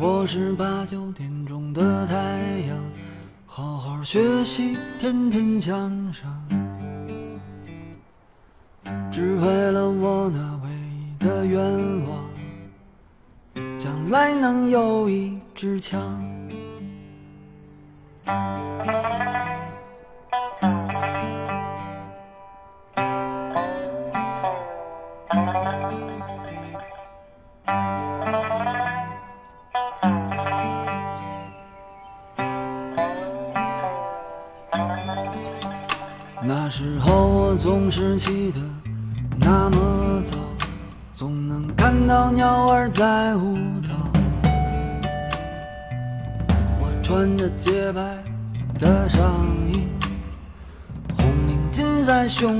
我是八九点钟的太阳，好好学习，天天向上，只为了我那唯一的愿望，将来能有一支枪。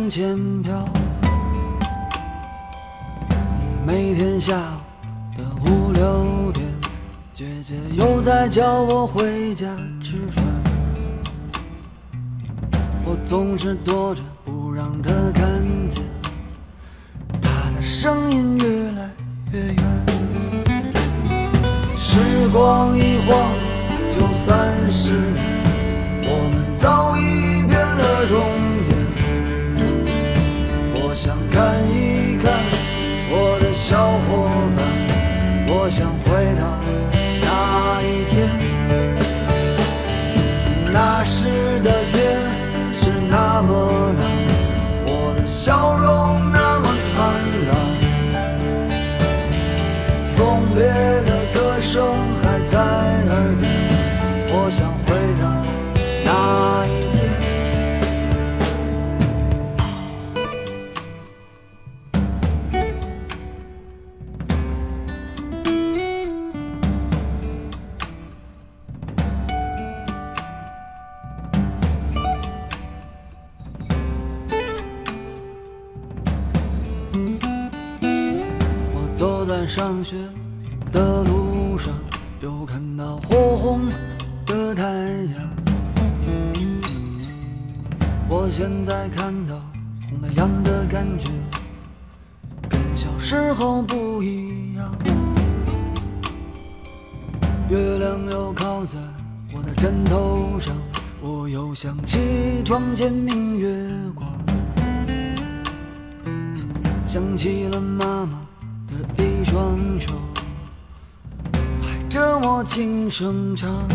钱票。每天下午的五六点，姐姐又在叫我回家吃饭。我总是躲着见明月光。想起了妈妈的一双手，拍着我轻声唱。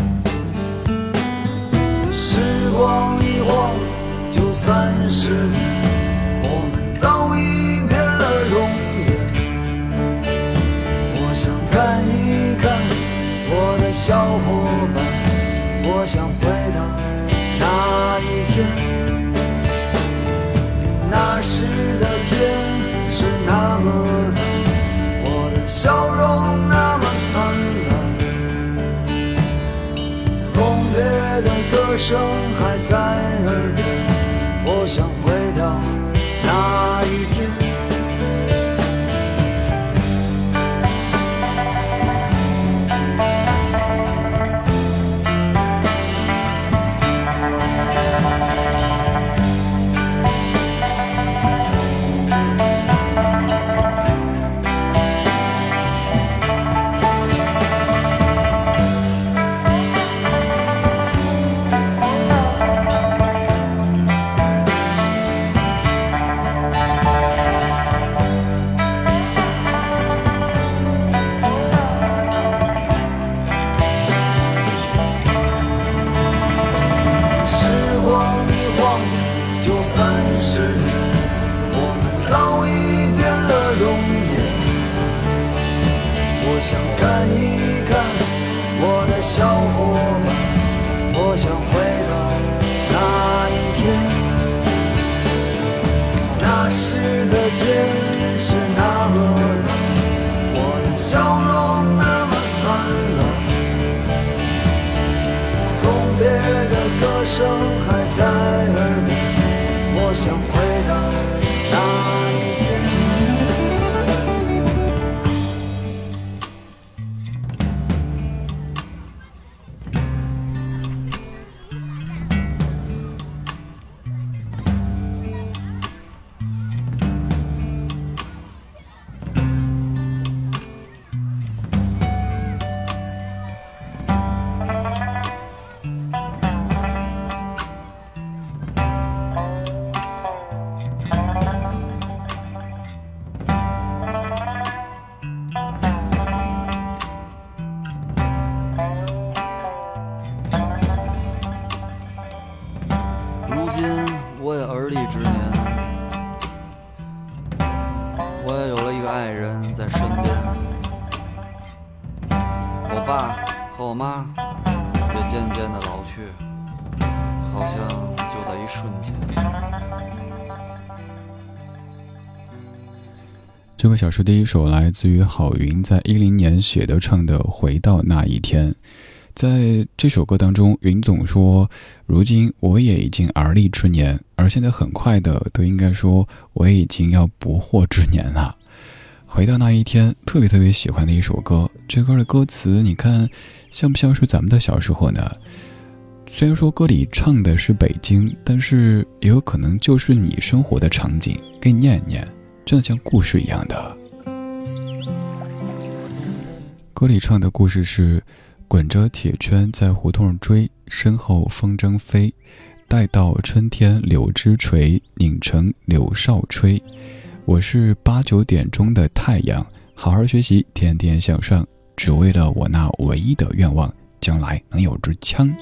立之年，我也有了一个爱人在身边，我爸和我妈也渐渐的老去，好像就在一瞬间。这个小说第一首来自于郝云在一零年写的唱的《回到那一天》。在这首歌当中，云总说：“如今我也已经而立之年，而现在很快的都应该说我已经要不惑之年了。”回到那一天，特别特别喜欢的一首歌。这歌的歌词，你看像不像是咱们的小时候呢？虽然说歌里唱的是北京，但是也有可能就是你生活的场景。给你念一念，真的像故事一样的。歌里唱的故事是。滚着铁圈在胡同追，身后风筝飞，待到春天柳枝垂，拧成柳哨吹。我是八九点钟的太阳，好好学习，天天向上，只为了我那唯一的愿望，将来能有支枪。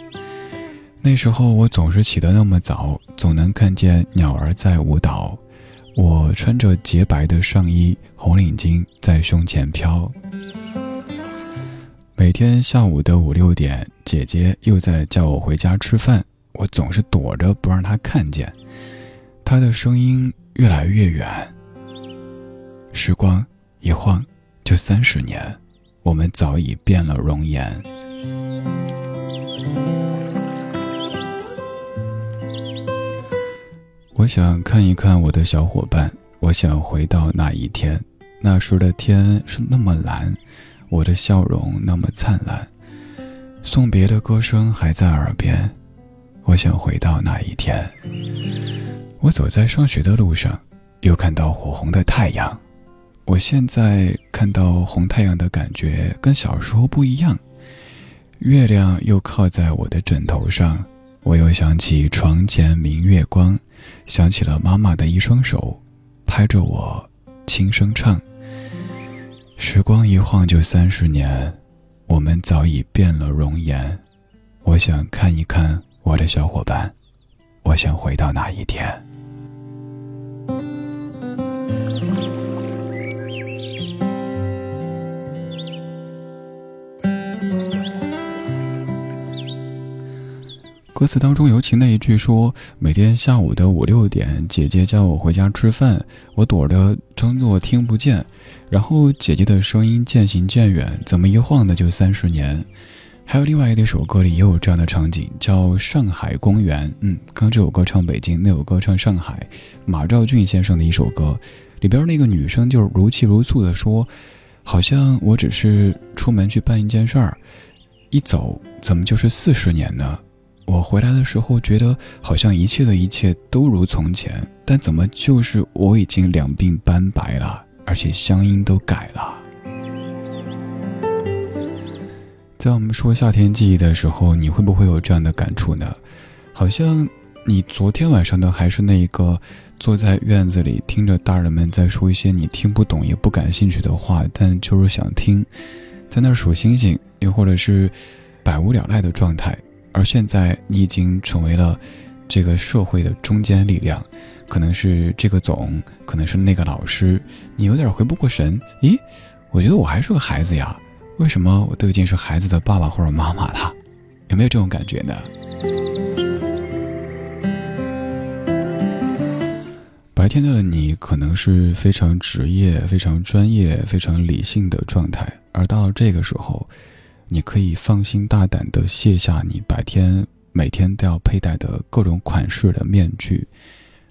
那时候我总是起得那么早，总能看见鸟儿在舞蹈。我穿着洁白的上衣，红领巾在胸前飘。每天下午的五六点，姐姐又在叫我回家吃饭，我总是躲着不让她看见。她的声音越来越远。时光一晃就三十年，我们早已变了容颜。我想看一看我的小伙伴，我想回到那一天，那时的天是那么蓝。我的笑容那么灿烂，送别的歌声还在耳边，我想回到那一天。我走在上学的路上，又看到火红的太阳。我现在看到红太阳的感觉跟小时候不一样。月亮又靠在我的枕头上，我又想起床前明月光，想起了妈妈的一双手，拍着我，轻声唱。时光一晃就三十年，我们早已变了容颜。我想看一看我的小伙伴，我想回到那一天。歌词当中，尤其那一句说：“每天下午的五六点，姐姐叫我回家吃饭，我躲着装作听不见。然后姐姐的声音渐行渐远，怎么一晃的就三十年？”还有另外一首歌里也有这样的场景，叫《上海公园》。嗯，刚这首歌唱北京，那首歌唱上海。马兆骏先生的一首歌，里边那个女生就如泣如诉的说：“好像我只是出门去办一件事儿，一走怎么就是四十年呢？”我回来的时候，觉得好像一切的一切都如从前，但怎么就是我已经两鬓斑白了，而且乡音都改了。在我们说夏天记忆的时候，你会不会有这样的感触呢？好像你昨天晚上的还是那一个坐在院子里听着大人们在说一些你听不懂也不感兴趣的话，但就是想听，在那儿数星星，又或者是百无聊赖的状态。而现在，你已经成为了这个社会的中坚力量，可能是这个总，可能是那个老师，你有点回不过神。咦，我觉得我还是个孩子呀，为什么我都已经是孩子的爸爸或者妈妈了？有没有这种感觉呢？白天的你可能是非常职业、非常专业、非常理性的状态，而到了这个时候，你可以放心大胆地卸下你白天每天都要佩戴的各种款式的面具。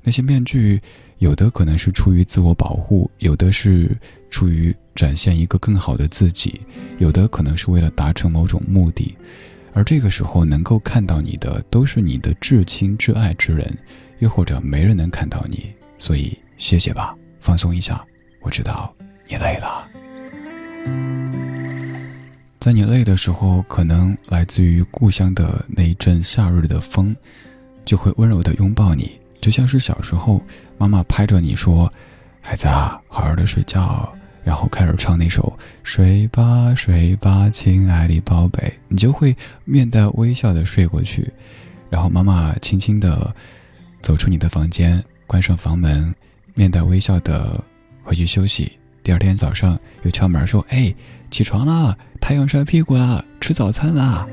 那些面具，有的可能是出于自我保护，有的是出于展现一个更好的自己，有的可能是为了达成某种目的。而这个时候能够看到你的，都是你的至亲至爱之人，又或者没人能看到你，所以谢谢吧，放松一下。我知道你累了，在你累的时候，可能来自于故乡的那一阵夏日的风，就会温柔的拥抱你，就像是小时候妈妈拍着你说：“孩子啊，好好的睡觉。”然后开始唱那首《睡吧睡吧，亲爱的宝贝》，你就会面带微笑的睡过去。然后妈妈轻轻的走出你的房间，关上房门，面带微笑的回去休息。第二天早上又敲门说：“哎，起床啦，太阳晒屁股啦，吃早餐啦。”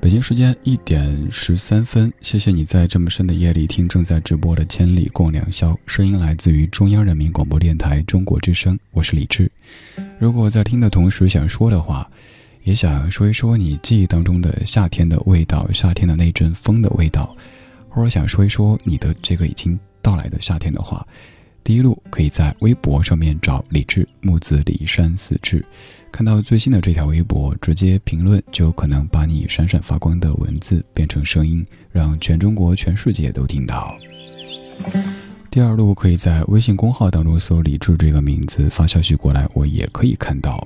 北京时间一点十三分，谢谢你在这么深的夜里听正在直播的《千里共良宵》，声音来自于中央人民广播电台中国之声，我是李志。如果在听的同时想说的话，也想说一说你记忆当中的夏天的味道，夏天的那阵风的味道，或者想说一说你的这个已经到来的夏天的话。第一路可以在微博上面找李志木子李山四志，看到最新的这条微博，直接评论就有可能把你闪闪发光的文字变成声音，让全中国、全世界都听到。第二路可以在微信公号当中搜“李志”这个名字发消息过来，我也可以看到。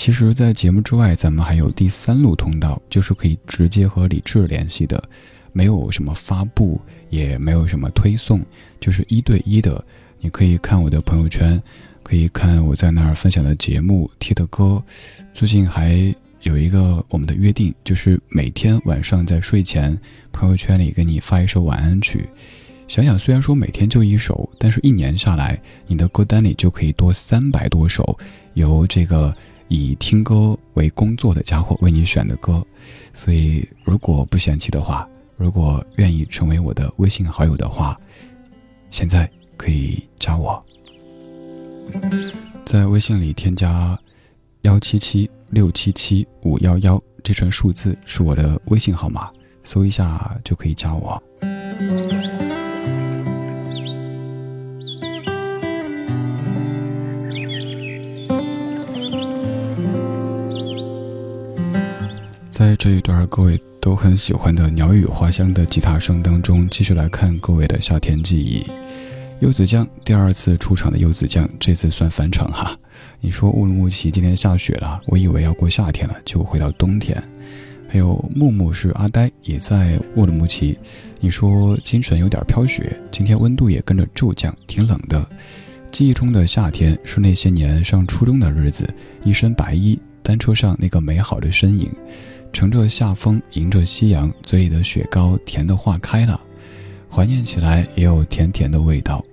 其实，在节目之外，咱们还有第三路通道，就是可以直接和李智联系的，没有什么发布，也没有什么推送，就是一对一的。你可以看我的朋友圈，可以看我在那儿分享的节目、贴的歌。最近还有一个我们的约定，就是每天晚上在睡前，朋友圈里给你发一首晚安曲。想想，虽然说每天就一首，但是一年下来，你的歌单里就可以多三百多首由这个以听歌为工作的家伙为你选的歌。所以，如果不嫌弃的话，如果愿意成为我的微信好友的话，现在。可以加我，在微信里添加幺七七六七七五幺幺这串数字是我的微信号码，搜一下就可以加我。在这一段各位都很喜欢的鸟语花香的吉他声当中，继续来看各位的夏天记忆。柚子酱第二次出场的柚子酱，这次算返场哈。你说乌鲁木齐今天下雪了，我以为要过夏天了，就回到冬天。还有木木是阿呆，也在乌鲁木齐。你说京城有点飘雪，今天温度也跟着骤降，挺冷的。记忆中的夏天是那些年上初中的日子，一身白衣，单车上那个美好的身影，乘着夏风，迎着夕阳，嘴里的雪糕甜的化开了，怀念起来也有甜甜的味道。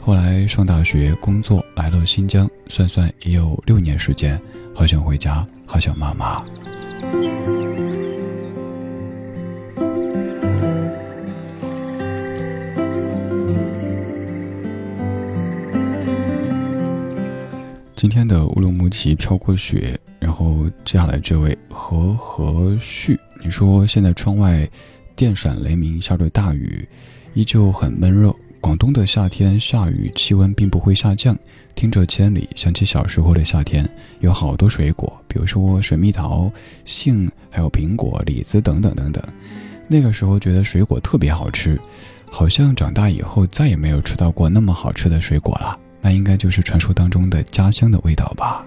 后来上大学、工作，来了新疆，算算也有六年时间，好想回家，好想妈妈。今天的乌鲁木齐飘过雪，然后接下来这位何和旭，你说现在窗外电闪雷鸣，下着大雨，依旧很闷热。广东的夏天下雨，气温并不会下降。听着千里，想起小时候的夏天，有好多水果，比如说水蜜桃、杏，还有苹果、李子等等等等。那个时候觉得水果特别好吃，好像长大以后再也没有吃到过那么好吃的水果了。那应该就是传说当中的家乡的味道吧。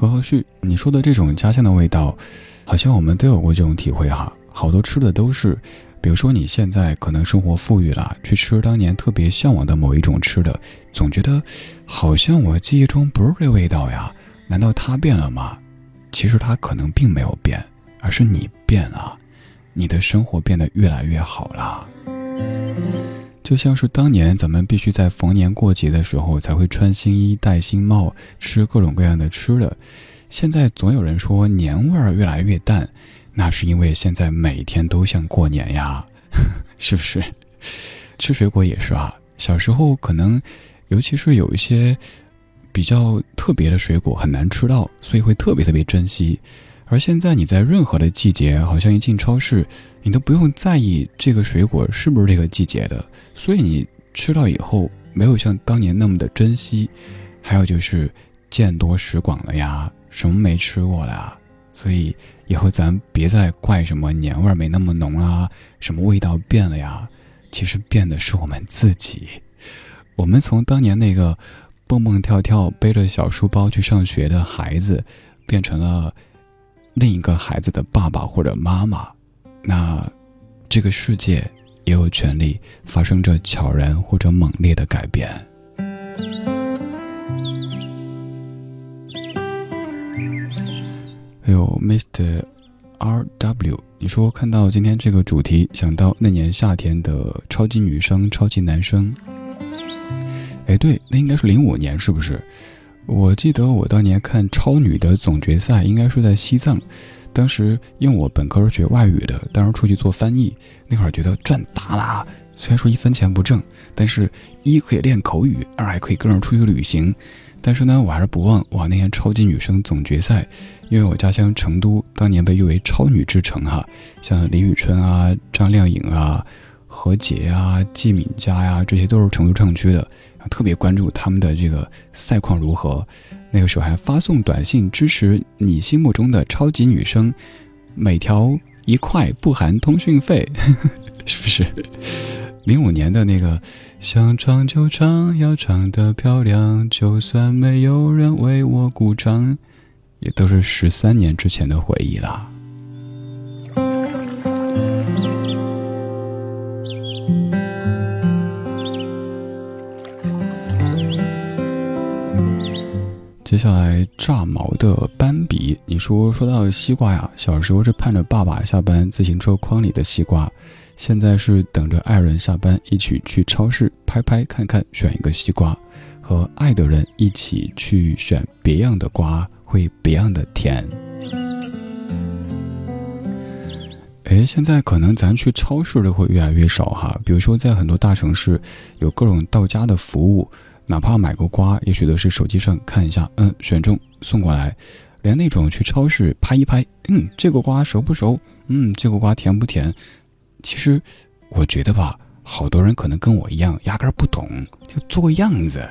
何和旭，你说的这种家乡的味道，好像我们都有过这种体会哈。好多吃的都是，比如说你现在可能生活富裕了，去吃当年特别向往的某一种吃的，总觉得好像我记忆中不是这味道呀。难道它变了吗？其实它可能并没有变，而是你变了，你的生活变得越来越好了。就像是当年咱们必须在逢年过节的时候才会穿新衣、戴新帽、吃各种各样的吃的，现在总有人说年味儿越来越淡，那是因为现在每天都像过年呀，是不是？吃水果也是啊，小时候可能，尤其是有一些比较特别的水果很难吃到，所以会特别特别珍惜。而现在你在任何的季节，好像一进超市，你都不用在意这个水果是不是这个季节的，所以你吃到以后没有像当年那么的珍惜。还有就是见多识广了呀，什么没吃过了，所以以后咱别再怪什么年味儿没那么浓啦，什么味道变了呀，其实变的是我们自己。我们从当年那个蹦蹦跳跳背着小书包去上学的孩子，变成了。另一个孩子的爸爸或者妈妈，那这个世界也有权利发生着悄然或者猛烈的改变。还有 Mr. R W，你说看到今天这个主题，想到那年夏天的超级女生、超级男生。哎，对，那应该是零五年，是不是？我记得我当年看超女的总决赛，应该是在西藏。当时因为我本科是学外语的，当时出去做翻译，那会儿觉得赚大了。虽然说一分钱不挣，但是一可以练口语，二还可以跟人出去旅行。但是呢，我还是不忘哇那年超级女生总决赛，因为我家乡成都当年被誉为超女之城哈，像李宇春啊、张靓颖啊、何洁啊、季敏佳呀，这些都是成都唱区的。特别关注他们的这个赛况如何，那个时候还发送短信支持你心目中的超级女生，每条一块不含通讯费，是不是？零五年的那个想唱就唱，要唱得漂亮，就算没有人为我鼓掌，也都是十三年之前的回忆了。接下来炸毛的斑比，你说说到西瓜呀，小时候是盼着爸爸下班自行车筐里的西瓜，现在是等着爱人下班一起去超市拍拍看看选一个西瓜，和爱的人一起去选别样的瓜，会别样的甜。哎，现在可能咱去超市的会越来越少哈，比如说在很多大城市有各种到家的服务。哪怕买个瓜，也许都是手机上看一下，嗯，选中送过来。连那种去超市拍一拍，嗯，这个瓜熟不熟？嗯，这个瓜甜不甜？其实，我觉得吧，好多人可能跟我一样，压根儿不懂，就做个样子。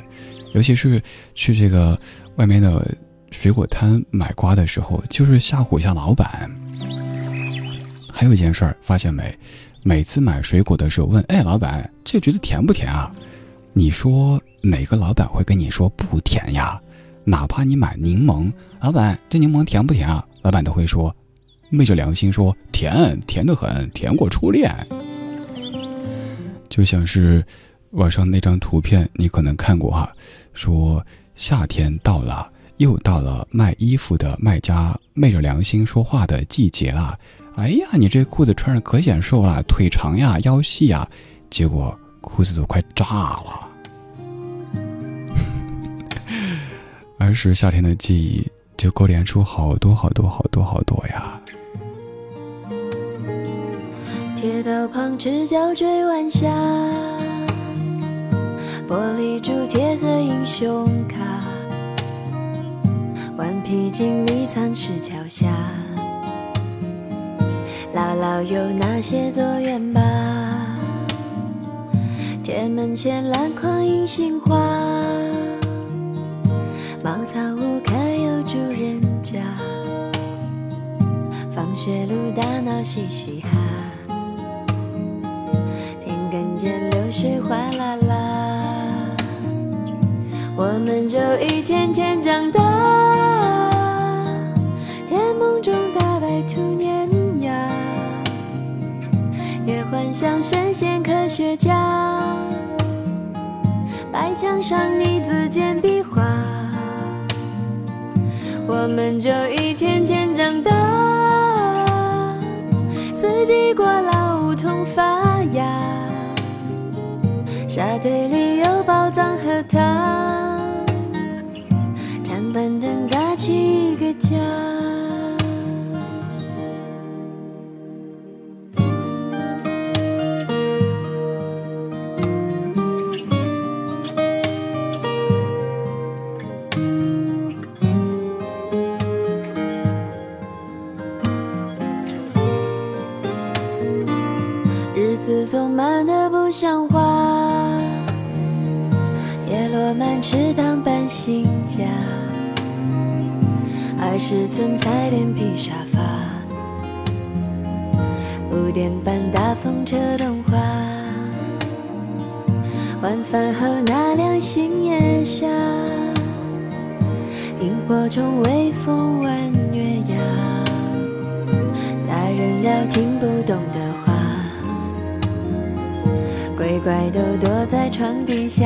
尤其是去这个外面的水果摊买瓜的时候，就是吓唬一下老板。还有一件事儿，发现没？每次买水果的时候问，哎，老板，这橘子甜不甜啊？你说。哪个老板会跟你说不甜呀？哪怕你买柠檬，老板这柠檬甜不甜啊？老板都会说，昧着良心说甜，甜得很，甜过初恋。就像是网上那张图片，你可能看过哈，说夏天到了，又到了卖衣服的卖家昧着良心说话的季节了。哎呀，你这裤子穿上可显瘦了，腿长呀，腰细呀，结果裤子都快炸了。儿时夏天的记忆，就勾连出好多好多好多好多呀。铁道旁赤脚追晚霞，玻璃珠贴和英雄卡，顽皮筋迷藏石桥下，姥姥有那些作业吧？铁门前篮筐银杏花。茅草屋可有住人家？放学路打闹嘻嘻哈，田埂间流水哗啦啦，我们就一天天长大。甜梦中大白兔碾压，也幻想神仙科学家，白墙上泥字简笔画。我们就一天天长大。四季过老，梧桐发芽，沙堆里有宝藏和糖，长板凳搭起一个家。家，二十寸彩电皮沙发，五点半大风车动画，晚饭后那辆星夜下，萤火虫微风弯月牙，大人聊听不懂的话。乖乖都躲在床底下，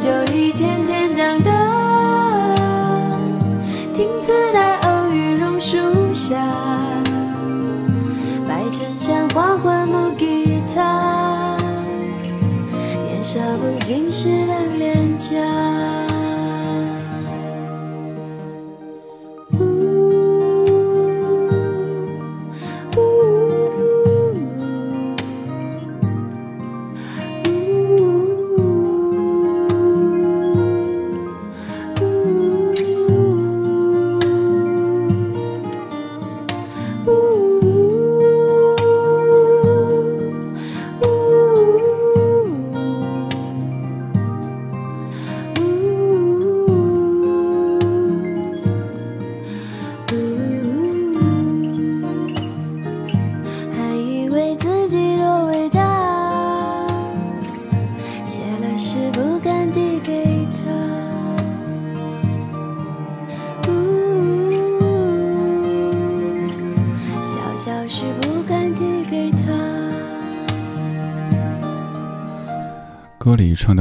就一天天长大听磁带偶遇榕树下白衬衫黄昏木吉他年少不经事的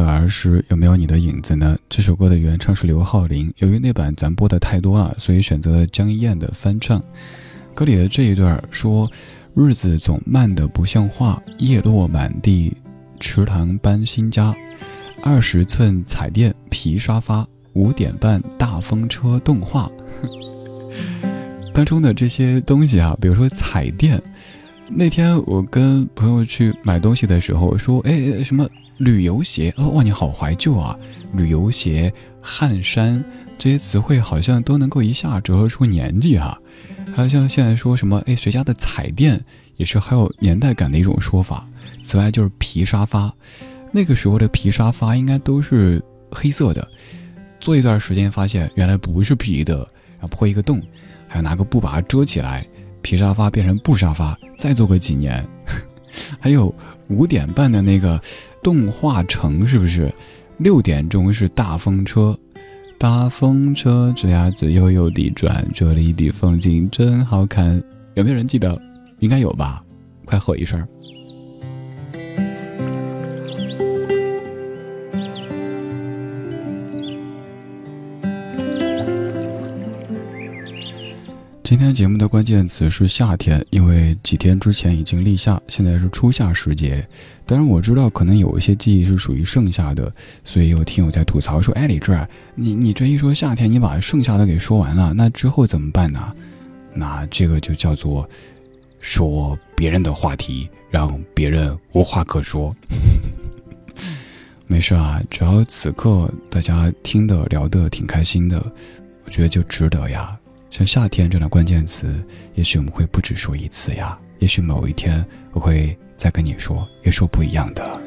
儿时有没有你的影子呢？这首歌的原唱是刘浩林，由于那版咱播的太多了，所以选择了江一燕的翻唱。歌里的这一段说：“日子总慢得不像话，叶落满地，池塘搬新家，二十寸彩电皮沙发，五点半大风车动画。”当中的这些东西啊，比如说彩电，那天我跟朋友去买东西的时候说：“哎，什么？”旅游鞋哦，哇，你好怀旧啊！旅游鞋、汗衫这些词汇好像都能够一下折合出年纪哈。还有像现在说什么，哎，谁家的彩电也是很有年代感的一种说法。此外就是皮沙发，那个时候的皮沙发应该都是黑色的，坐一段时间发现原来不是皮的，然后破一个洞，还要拿个布把它遮起来，皮沙发变成布沙发，再坐个几年。还有五点半的那个动画城，是不是？六点钟是大风车，大风车吱呀吱悠悠地转，这里的风景真好看。有没有人记得？应该有吧？快吼一声！今天节目的关键词是夏天，因为几天之前已经立夏，现在是初夏时节。当然我知道可能有一些记忆是属于盛夏的，所以有听友在吐槽说：“哎，李志，你你这一说夏天，你把盛夏的给说完了，那之后怎么办呢？”那这个就叫做说别人的话题，让别人无话可说。没事啊，只要此刻大家听的聊的挺开心的，我觉得就值得呀。像夏天这样的关键词，也许我们会不止说一次呀。也许某一天，我会再跟你说，也说不一样的。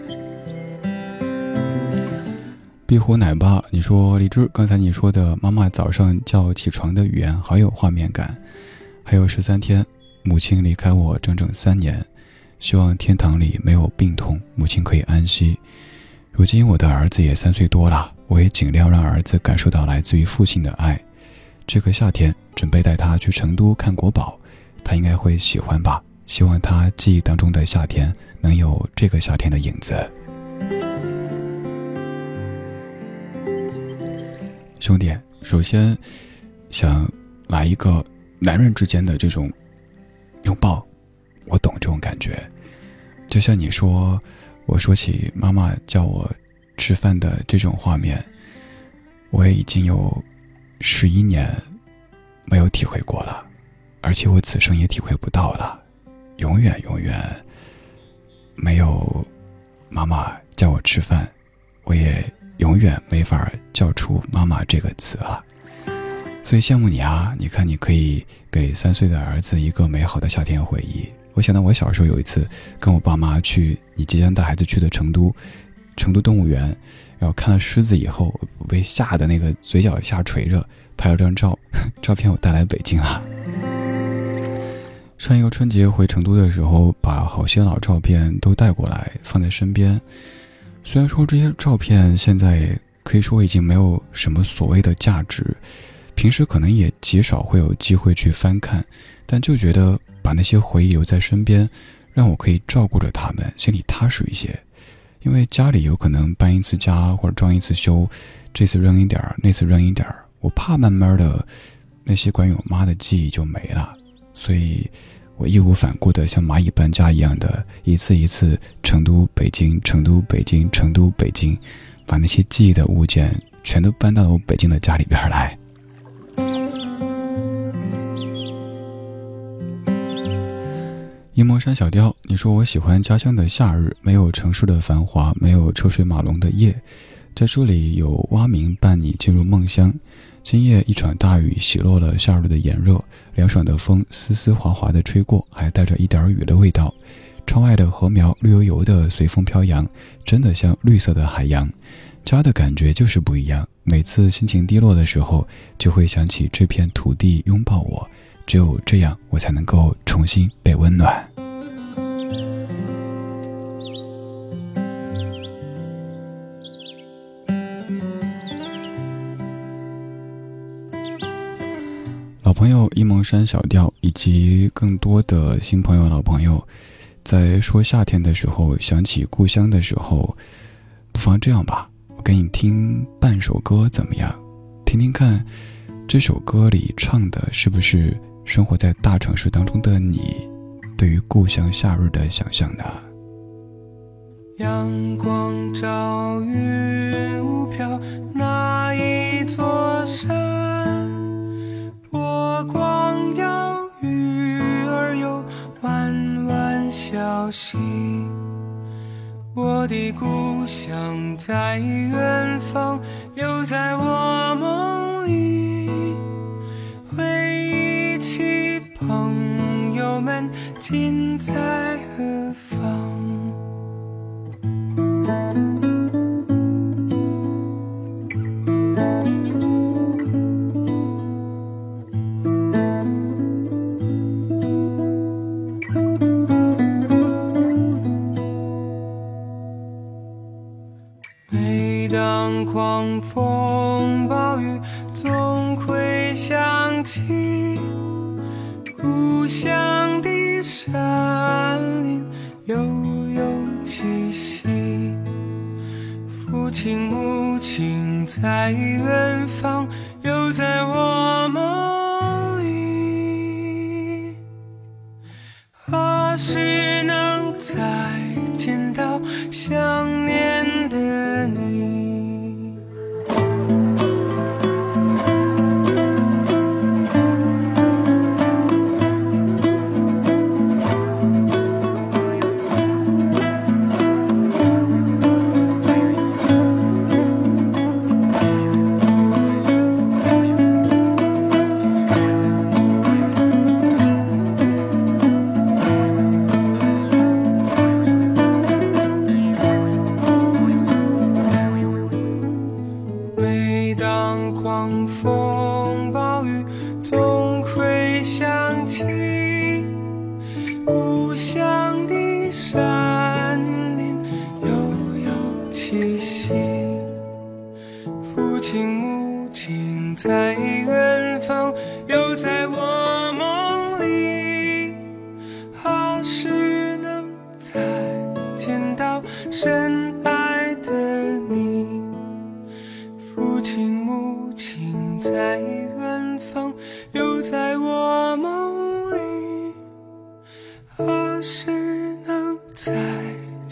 壁虎奶爸，你说李志，刚才你说的妈妈早上叫起床的语言好有画面感。还有十三天，母亲离开我整整三年，希望天堂里没有病痛，母亲可以安息。如今我的儿子也三岁多了，我也尽量让儿子感受到来自于父亲的爱。这个夏天准备带他去成都看国宝，他应该会喜欢吧。希望他记忆当中的夏天能有这个夏天的影子。兄弟，首先想来一个男人之间的这种拥抱，我懂这种感觉。就像你说，我说起妈妈叫我吃饭的这种画面，我也已经有十一年没有体会过了，而且我此生也体会不到了。永远永远没有妈妈叫我吃饭，我也永远没法叫出“妈妈”这个词了。所以羡慕你啊！你看，你可以给三岁的儿子一个美好的夏天回忆。我想到我小时候有一次跟我爸妈去你即将带孩子去的成都，成都动物园，然后看了狮子以后，被吓得那个嘴角下垂着，拍了张照，照片我带来北京了。上一个春节回成都的时候，把好些老照片都带过来放在身边。虽然说这些照片现在可以说已经没有什么所谓的价值，平时可能也极少会有机会去翻看，但就觉得把那些回忆留在身边，让我可以照顾着他们，心里踏实一些。因为家里有可能搬一次家或者装一次修，这次扔一点儿，那次扔一点儿，我怕慢慢的那些关于我妈的记忆就没了，所以。我义无反顾的像蚂蚁搬家一样的一次一次成都北京成都北京成都北京，把那些记忆的物件全都搬到我北京的家里边来。沂蒙山小调，你说我喜欢家乡的夏日，没有城市的繁华，没有车水马龙的夜，在这里有蛙鸣伴你进入梦乡。今夜一场大雨洗落了夏日的炎热，凉爽的风丝丝滑滑地吹过，还带着一点雨的味道。窗外的禾苗绿油油的随风飘扬，真的像绿色的海洋。家的感觉就是不一样。每次心情低落的时候，就会想起这片土地拥抱我，只有这样，我才能够重新被温暖。老朋友沂蒙山小调，以及更多的新朋友、老朋友，在说夏天的时候想起故乡的时候，不妨这样吧，我给你听半首歌怎么样？听听看，这首歌里唱的是不是生活在大城市当中的你对于故乡夏日的想象呢？阳光照，云雾飘，那一座山。波光耀，鱼儿游，弯弯小溪。我的故乡在远方，又在我梦里。起朋友们，今在何方？每当狂风暴雨，总会想起故乡的山林悠悠气息。父亲母亲在远方，又在我梦里。何时能再见到想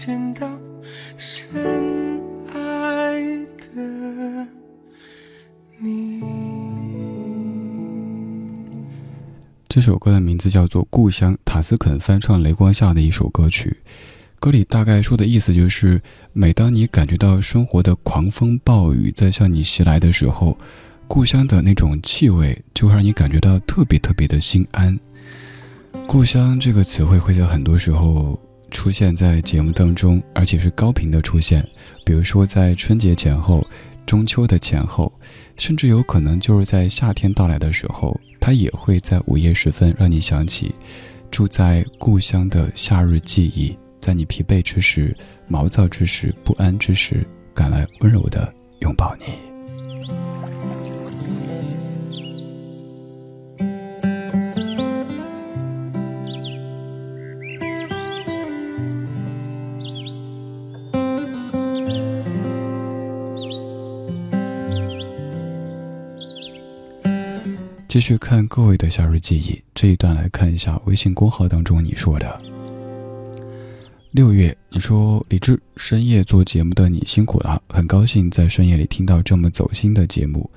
见到深爱的你？这首歌的名字叫做《故乡》，塔斯肯翻唱雷光下的一首歌曲。歌里大概说的意思就是，每当你感觉到生活的狂风暴雨在向你袭来的时候，故乡的那种气味就会让你感觉到特别特别的心安。故乡这个词汇会在很多时候出现在节目当中，而且是高频的出现，比如说在春节前后、中秋的前后，甚至有可能就是在夏天到来的时候。它也会在午夜时分让你想起住在故乡的夏日记忆，在你疲惫之时、毛躁之时、不安之时，赶来温柔的拥抱你。继续看各位的夏日记忆这一段，来看一下微信公号当中你说的。六月，你说李志深夜做节目的你辛苦了，很高兴在深夜里听到这么走心的节目。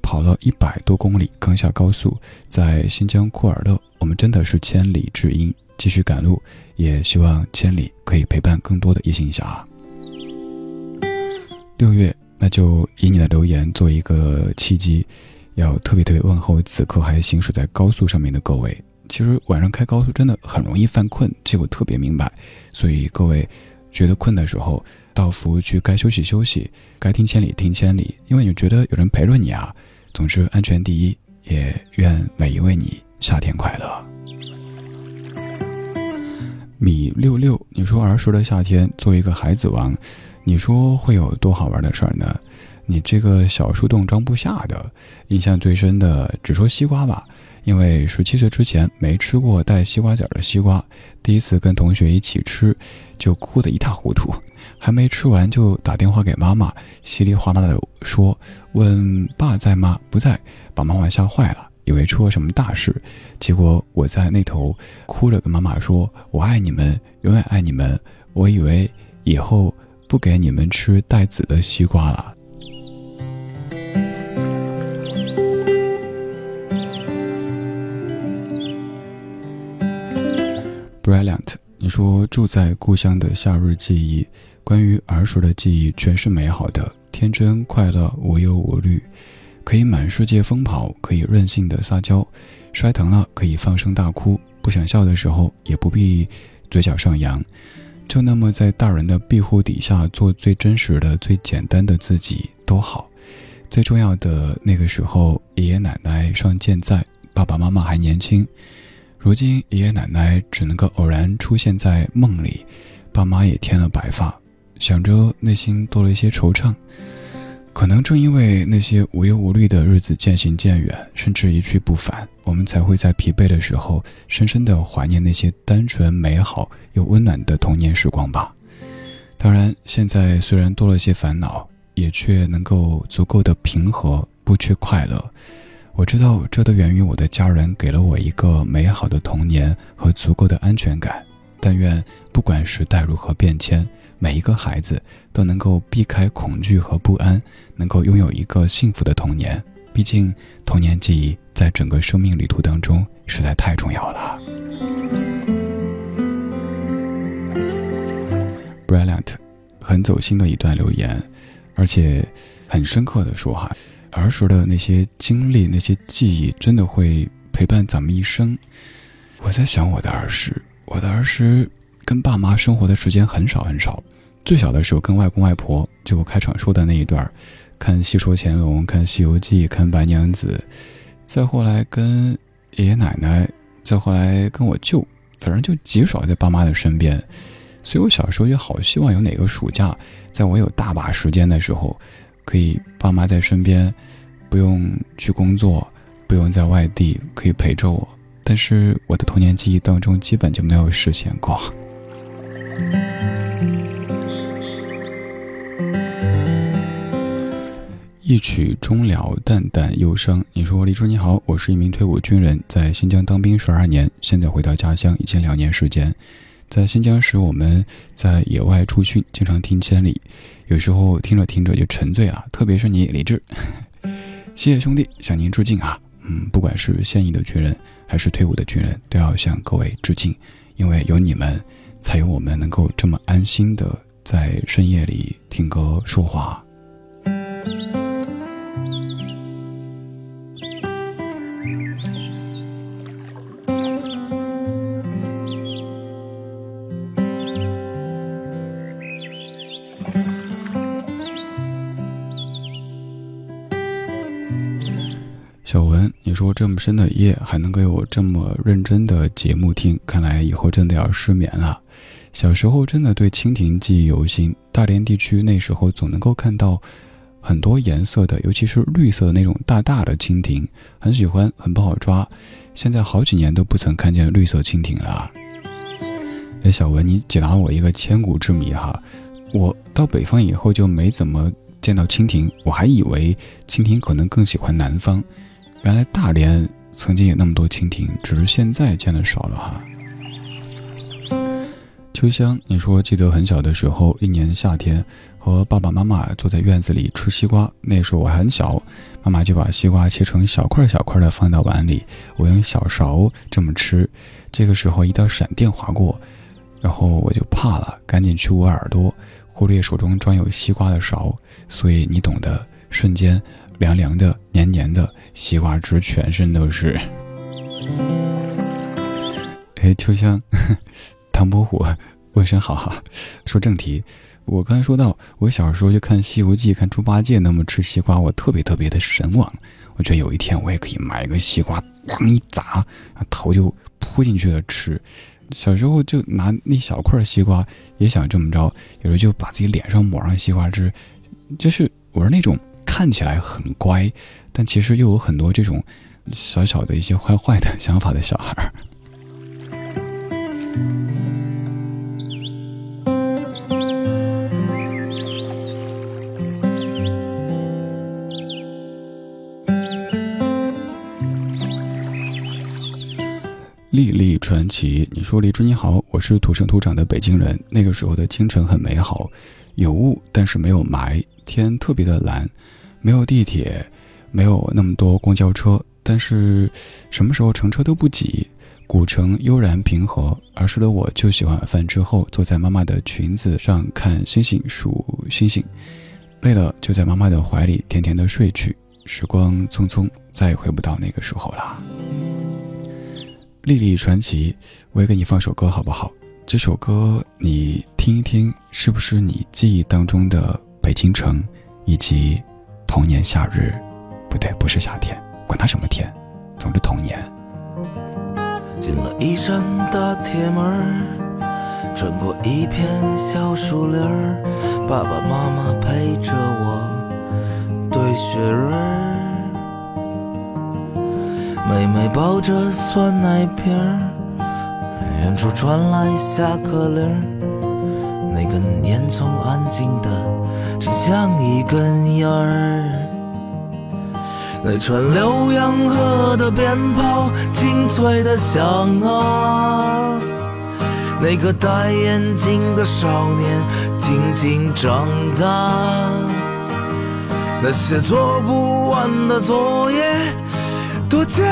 跑了一百多公里，刚下高速，在新疆库尔勒，我们真的是千里之音。继续赶路，也希望千里可以陪伴更多的夜行侠。六月，那就以你的留言做一个契机。要特别特别问候此刻还行驶在高速上面的各位。其实晚上开高速真的很容易犯困，这我特别明白。所以各位觉得困的时候，到服务区该休息休息，该听千里听千里，因为你觉得有人陪着你啊。总之安全第一，也愿每一位你夏天快乐。米六六，你说儿时的夏天做一个孩子王，你说会有多好玩的事儿呢？你这个小树洞装不下的，印象最深的只说西瓜吧，因为十七岁之前没吃过带西瓜籽的西瓜，第一次跟同学一起吃，就哭得一塌糊涂，还没吃完就打电话给妈妈，稀里哗啦的说问爸在吗？不在，把妈妈吓坏了，以为出了什么大事，结果我在那头哭着跟妈妈说：“我爱你们，永远爱你们。”我以为以后不给你们吃带籽的西瓜了。Brilliant，你说住在故乡的夏日记忆，关于儿时的记忆全是美好的，天真快乐，无忧无虑，可以满世界疯跑，可以任性的撒娇，摔疼了可以放声大哭，不想笑的时候也不必嘴角上扬，就那么在大人的庇护底下做最真实的、最简单的自己都好。最重要的那个时候，爷爷奶奶尚健在，爸爸妈妈还年轻。如今爷爷奶奶只能够偶然出现在梦里，爸妈也添了白发，想着内心多了一些惆怅。可能正因为那些无忧无虑的日子渐行渐远，甚至一去不返，我们才会在疲惫的时候，深深的怀念那些单纯美好又温暖的童年时光吧。当然，现在虽然多了些烦恼，也却能够足够的平和，不缺快乐。我知道这都源于我的家人给了我一个美好的童年和足够的安全感。但愿不管时代如何变迁，每一个孩子都能够避开恐惧和不安，能够拥有一个幸福的童年。毕竟童年记忆在整个生命旅途当中实在太重要了。Brilliant，很走心的一段留言，而且很深刻的说哈。儿时的那些经历、那些记忆，真的会陪伴咱们一生。我在想我的儿时，我的儿时跟爸妈生活的时间很少很少。最小的时候跟外公外婆，就开场说的那一段儿，看《戏说乾隆》、看《西游记》、看《白娘子》。再后来跟爷爷奶奶，再后来跟我舅，反正就极少在爸妈的身边。所以我小时候就好希望有哪个暑假，在我有大把时间的时候。可以爸妈在身边不用去工作不用在外地可以陪着我。但是我的童年记忆当中基本就没有实现过。一曲终了淡淡忧伤。你说李叔你好我是一名退伍军人在新疆当兵十二年现在回到家乡已经两年时间。在新疆时，我们在野外驻训，经常听千里，有时候听着听着就沉醉了。特别是你李志，谢谢兄弟，向您致敬啊！嗯，不管是现役的军人还是退伍的军人，都要向各位致敬，因为有你们，才有我们能够这么安心的在深夜里听歌说话。这么深的夜还能够有这么认真的节目听，看来以后真的要失眠了。小时候真的对蜻蜓记忆犹新，大连地区那时候总能够看到很多颜色的，尤其是绿色的那种大大的蜻蜓，很喜欢，很不好抓。现在好几年都不曾看见绿色蜻蜓了。哎，小文，你解答我一个千古之谜哈，我到北方以后就没怎么见到蜻蜓，我还以为蜻蜓可能更喜欢南方。原来大连曾经有那么多蜻蜓，只是现在见的少了哈。秋香，你说记得很小的时候，一年夏天和爸爸妈妈坐在院子里吃西瓜，那时候我还很小，妈妈就把西瓜切成小块小块的放到碗里，我用小勺这么吃。这个时候一道闪电划过，然后我就怕了，赶紧去捂耳朵，忽略手中装有西瓜的勺，所以你懂得，瞬间。凉凉的、黏黏的西瓜汁，全身都是。哎，秋香，唐伯虎，问声好哈。说正题，我刚才说到，我小时候就看《西游记》、看猪八戒那么吃西瓜，我特别特别的神往。我觉得有一天我也可以买一个西瓜，咣一砸，头就扑进去了吃。小时候就拿那小块西瓜，也想这么着。有时候就把自己脸上抹上西瓜汁，就是我是那种。看起来很乖，但其实又有很多这种小小的一些坏坏的想法的小孩。丽丽传奇，你说李志你好，我是土生土长的北京人。那个时候的清晨很美好，有雾，但是没有霾，天特别的蓝。没有地铁，没有那么多公交车，但是什么时候乘车都不挤，古城悠然平和。儿时的我就喜欢晚饭之后坐在妈妈的裙子上看星星数星星，累了就在妈妈的怀里甜甜的睡去。时光匆匆，再也回不到那个时候了。丽丽传奇，我也给你放首歌好不好？这首歌你听一听，是不是你记忆当中的北京城，以及？童年夏日，不对，不是夏天，管它什么天，总之童年。进了一扇大铁门，穿过一片小树林儿，爸爸妈妈陪着我堆雪人儿，妹妹抱着酸奶瓶儿，远处传来下课铃儿，那根烟囱安静的。像一根烟儿，那串浏阳河的鞭炮清脆的响啊，那个戴眼镜的少年静静长大，那些做不完的作业多简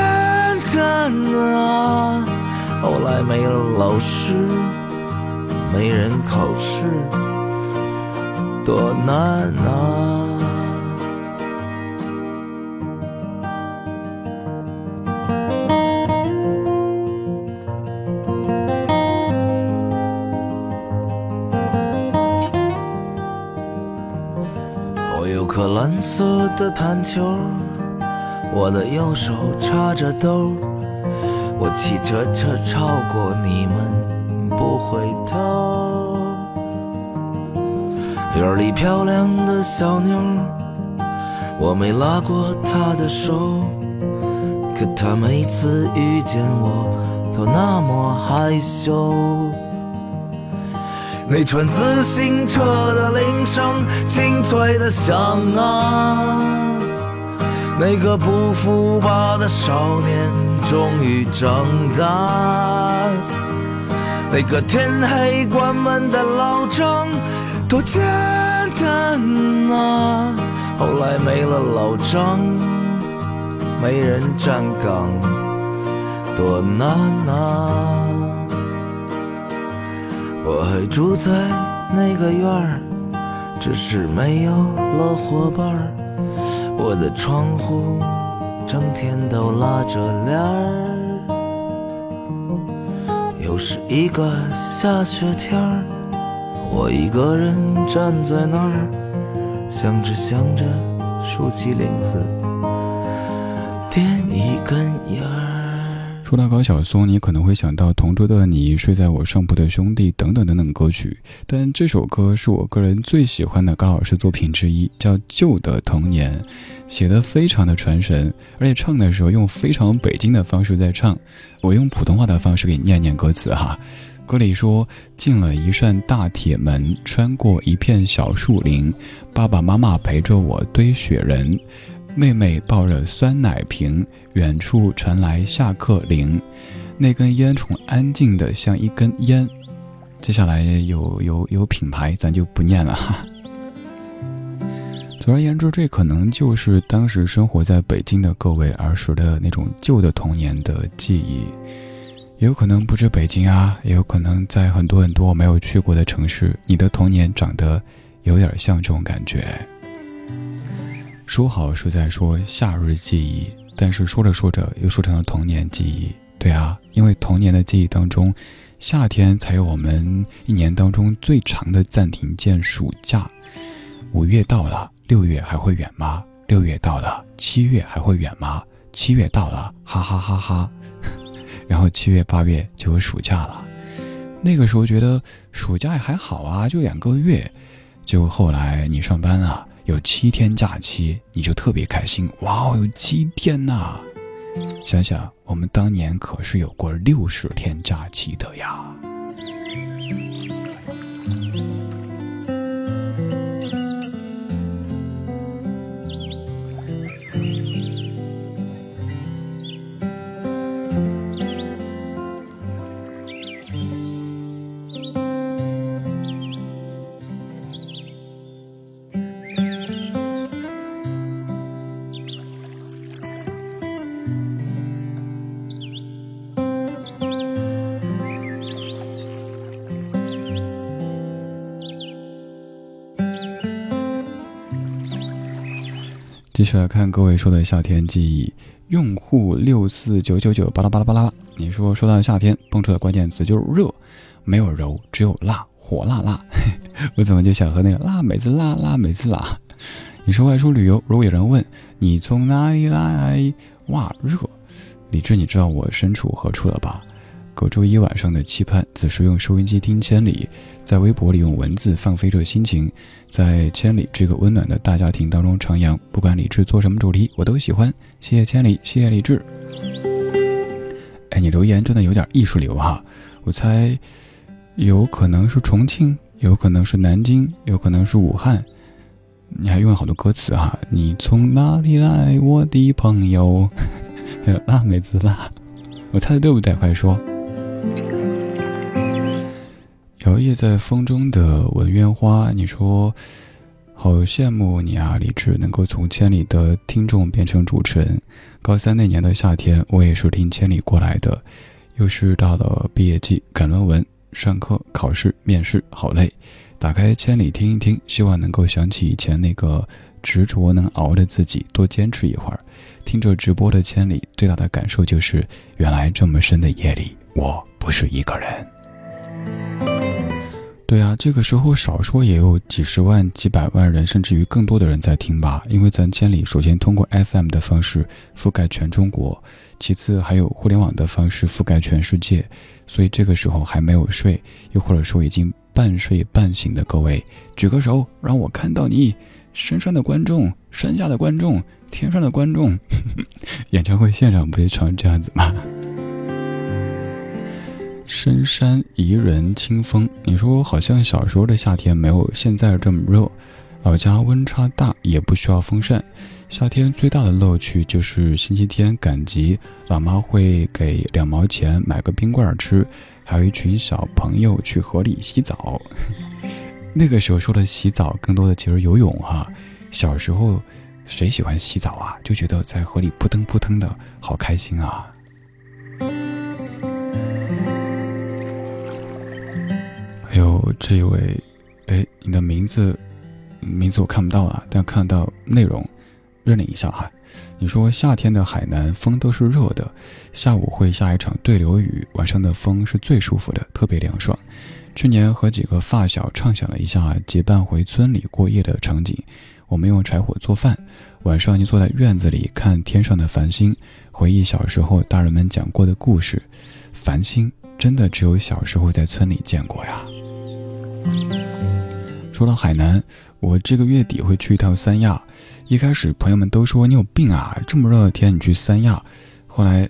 单啊，后来没了老师，没人考试。多难啊！我有颗蓝色的弹球，我的右手插着兜，我骑着车超过你们，不回头。院里漂亮的小妞，我没拉过她的手，可她每次遇见我都那么害羞。那串自行车的铃声，清脆的响啊！那个不服吧的少年终于长大，那个天黑关门的老张多简单啊！后来没了老张，没人站岗，多难啊！我还住在那个院儿，只是没有了伙伴儿。我的窗户整天都拉着帘儿。又是一个下雪天儿，我一个人站在那儿，想着想着，竖起领子，点一根烟儿。说到高晓松，你可能会想到《同桌的你》《睡在我上铺的兄弟》等等等等歌曲，但这首歌是我个人最喜欢的高老师作品之一，叫《旧的童年》，写的非常的传神，而且唱的时候用非常北京的方式在唱。我用普通话的方式给你念念歌词哈，歌里说：进了一扇大铁门，穿过一片小树林，爸爸妈妈陪着我堆雪人。妹妹抱着酸奶瓶，远处传来下课铃，那根烟囱安静的像一根烟。接下来有有有品牌，咱就不念了哈。总而言之，这可能就是当时生活在北京的各位儿时的那种旧的童年的记忆，也有可能不止北京啊，也有可能在很多很多没有去过的城市，你的童年长得有点像这种感觉。说好是在说夏日记忆，但是说着说着又说成了童年记忆。对啊，因为童年的记忆当中，夏天才有我们一年当中最长的暂停键——暑假。五月到了，六月还会远吗？六月到了，七月还会远吗？七月到了，哈哈哈哈。然后七月八月就有暑假了，那个时候觉得暑假也还好啊，就两个月。结果后来你上班了。有七天假期，你就特别开心哇！哦，有七天呐！想想我们当年可是有过六十天假期的呀。继续来看各位说的夏天记忆，用户六四九九九巴拉巴拉巴拉，你说说到夏天蹦出的关键词就是热，没有柔，只有辣，火辣辣。我怎么就想喝那个辣妹子辣辣妹子辣？你说外出旅游，如果有人问你从哪里来，哇热，李志，你知道我身处何处了吧？隔周一晚上的期盼，此时用收音机听千里，在微博里用文字放飞着心情，在千里这个温暖的大家庭当中徜徉。不管李志做什么主题，我都喜欢。谢谢千里，谢谢李志。哎，你留言真的有点艺术流哈！我猜，有可能是重庆，有可能是南京，有可能是武汉。你还用了好多歌词哈！你从哪里来，我的朋友？辣妹子辣，我猜的对不对？快说！摇曳在风中的文渊花，你说好羡慕你啊，李志能够从千里的听众变成主持人。高三那年的夏天，我也是听千里过来的，又是到了毕业季，赶论文、上课、考试、面试，好累。打开千里听一听，希望能够想起以前那个执着能熬的自己，多坚持一会儿。听着直播的千里，最大的感受就是，原来这么深的夜里，我不是一个人。对啊，这个时候少说也有几十万、几百万人，甚至于更多的人在听吧。因为咱千里首先通过 FM 的方式覆盖全中国，其次还有互联网的方式覆盖全世界，所以这个时候还没有睡，又或者说已经半睡半醒的各位，举个手，让我看到你。深山的观众，山下的观众，天上的观众，演唱会现场不就常这样子吗？深山宜人清风。你说好像小时候的夏天没有现在这么热，老家温差大，也不需要风扇。夏天最大的乐趣就是星期天赶集，老妈会给两毛钱买个冰棍吃，还有一群小朋友去河里洗澡。那个时候说的洗澡，更多的其实游泳哈。小时候谁喜欢洗澡啊？就觉得在河里扑腾扑腾的好开心啊。还有这位，哎，你的名字名字我看不到啊，但看到内容。认领一下哈，你说夏天的海南风都是热的，下午会下一场对流雨，晚上的风是最舒服的，特别凉爽。去年和几个发小畅想了一下结伴回村里过夜的场景，我们用柴火做饭，晚上就坐在院子里看天上的繁星，回忆小时候大人们讲过的故事。繁星真的只有小时候在村里见过呀。说到海南，我这个月底会去一趟三亚。一开始朋友们都说你有病啊，这么热的天你去三亚。后来，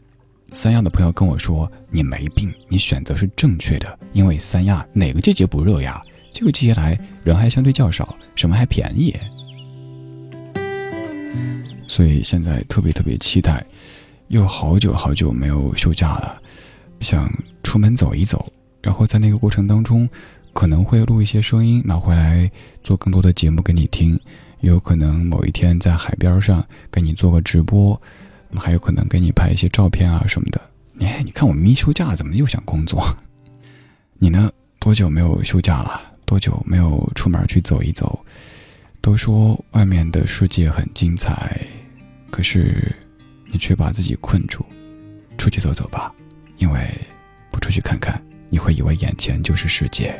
三亚的朋友跟我说你没病，你选择是正确的，因为三亚哪个季节不热呀？这个季节来人还相对较少，什么还便宜。所以现在特别特别期待，又好久好久没有休假了，想出门走一走，然后在那个过程当中，可能会录一些声音拿回来做更多的节目给你听。也有可能某一天在海边上给你做个直播，还有可能给你拍一些照片啊什么的。哎，你看我咪休假怎么又想工作？你呢？多久没有休假了？多久没有出门去走一走？都说外面的世界很精彩，可是你却把自己困住。出去走走吧，因为不出去看看，你会以为眼前就是世界。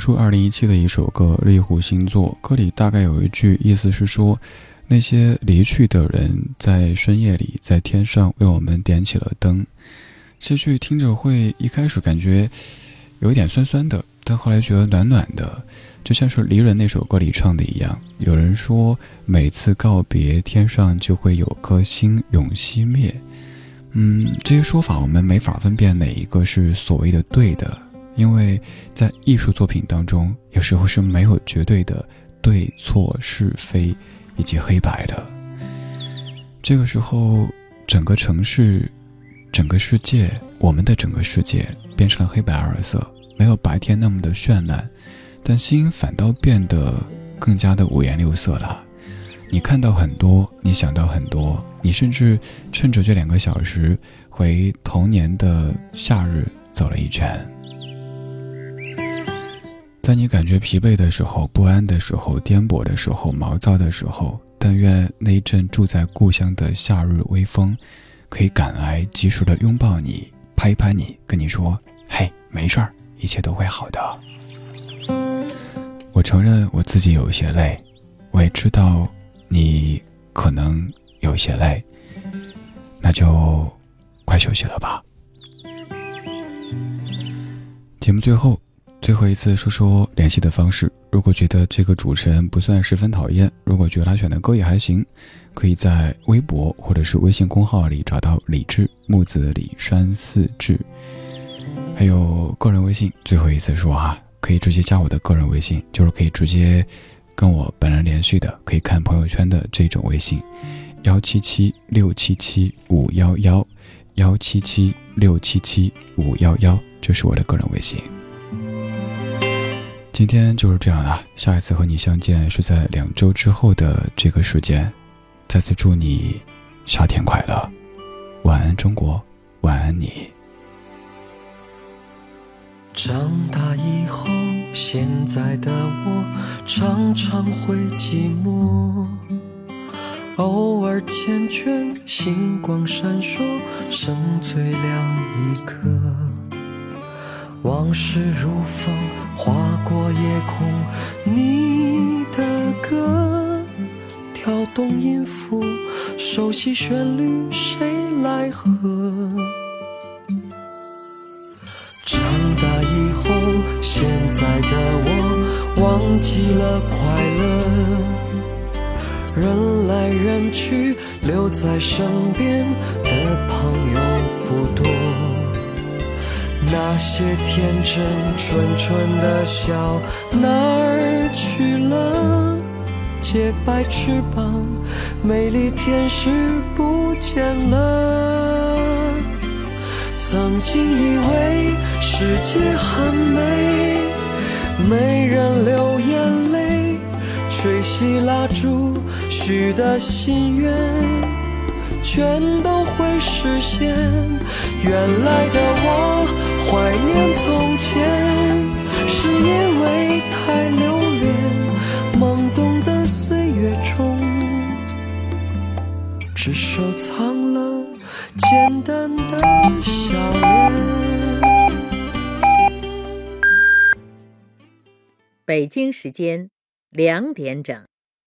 树二零一七的一首歌《猎户星座》，歌里大概有一句意思是说，那些离去的人在深夜里在天上为我们点起了灯。这句听着会一开始感觉有一点酸酸的，但后来觉得暖暖的，就像是《离人》那首歌里唱的一样。有人说，每次告别，天上就会有颗星永熄灭。嗯，这些说法我们没法分辨哪一个是所谓的对的，因为在艺术作品当中，有时候是没有绝对的对错是非以及黑白的。这个时候，整个城市、整个世界、我们的整个世界变成了黑白二色，没有白天那么的绚烂，但心反倒变得更加的五颜六色了。你看到很多，你想到很多，你甚至趁着这两个小时回童年的夏日走了一圈。在你感觉疲惫的时候、不安的时候、颠簸的时候、毛躁的时候，但愿那一阵住在故乡的夏日微风，可以赶来及时的拥抱你，拍一拍你，跟你说：“嘿，没事儿，一切都会好的。”我承认我自己有些累，我也知道。你可能有些累，那就快休息了吧。节目最后，最后一次说说联系的方式。如果觉得这个主持人不算十分讨厌，如果觉得他选的歌也还行，可以在微博或者是微信公号里找到李志木子李山四志，还有个人微信。最后一次说啊，可以直接加我的个人微信，就是可以直接。跟我本人联系的，可以看朋友圈的这种微信，幺七七六七七五幺幺，幺七七六七七五幺幺，这是我的个人微信。今天就是这样了，下一次和你相见是在两周之后的这个时间。再次祝你夏天快乐，晚安中国，晚安你。长大以后，现在的我常常会寂寞，偶尔缱绻，星光闪烁，剩最亮一颗。往事如风，划过夜空，你的歌，跳动音符，熟悉旋律，谁来和？长大以后现在的我忘记了快乐，人来人去，留在身边的朋友不多。那些天真纯纯的笑哪儿去了？洁白翅膀，美丽天使不见了。曾经以为世界很美，没人流眼泪，吹熄蜡烛，许的心愿全都会实现。原来的我怀念从前，是因为太留恋懵懂的岁月中，只收藏了。简单的笑脸。北京时间两点整。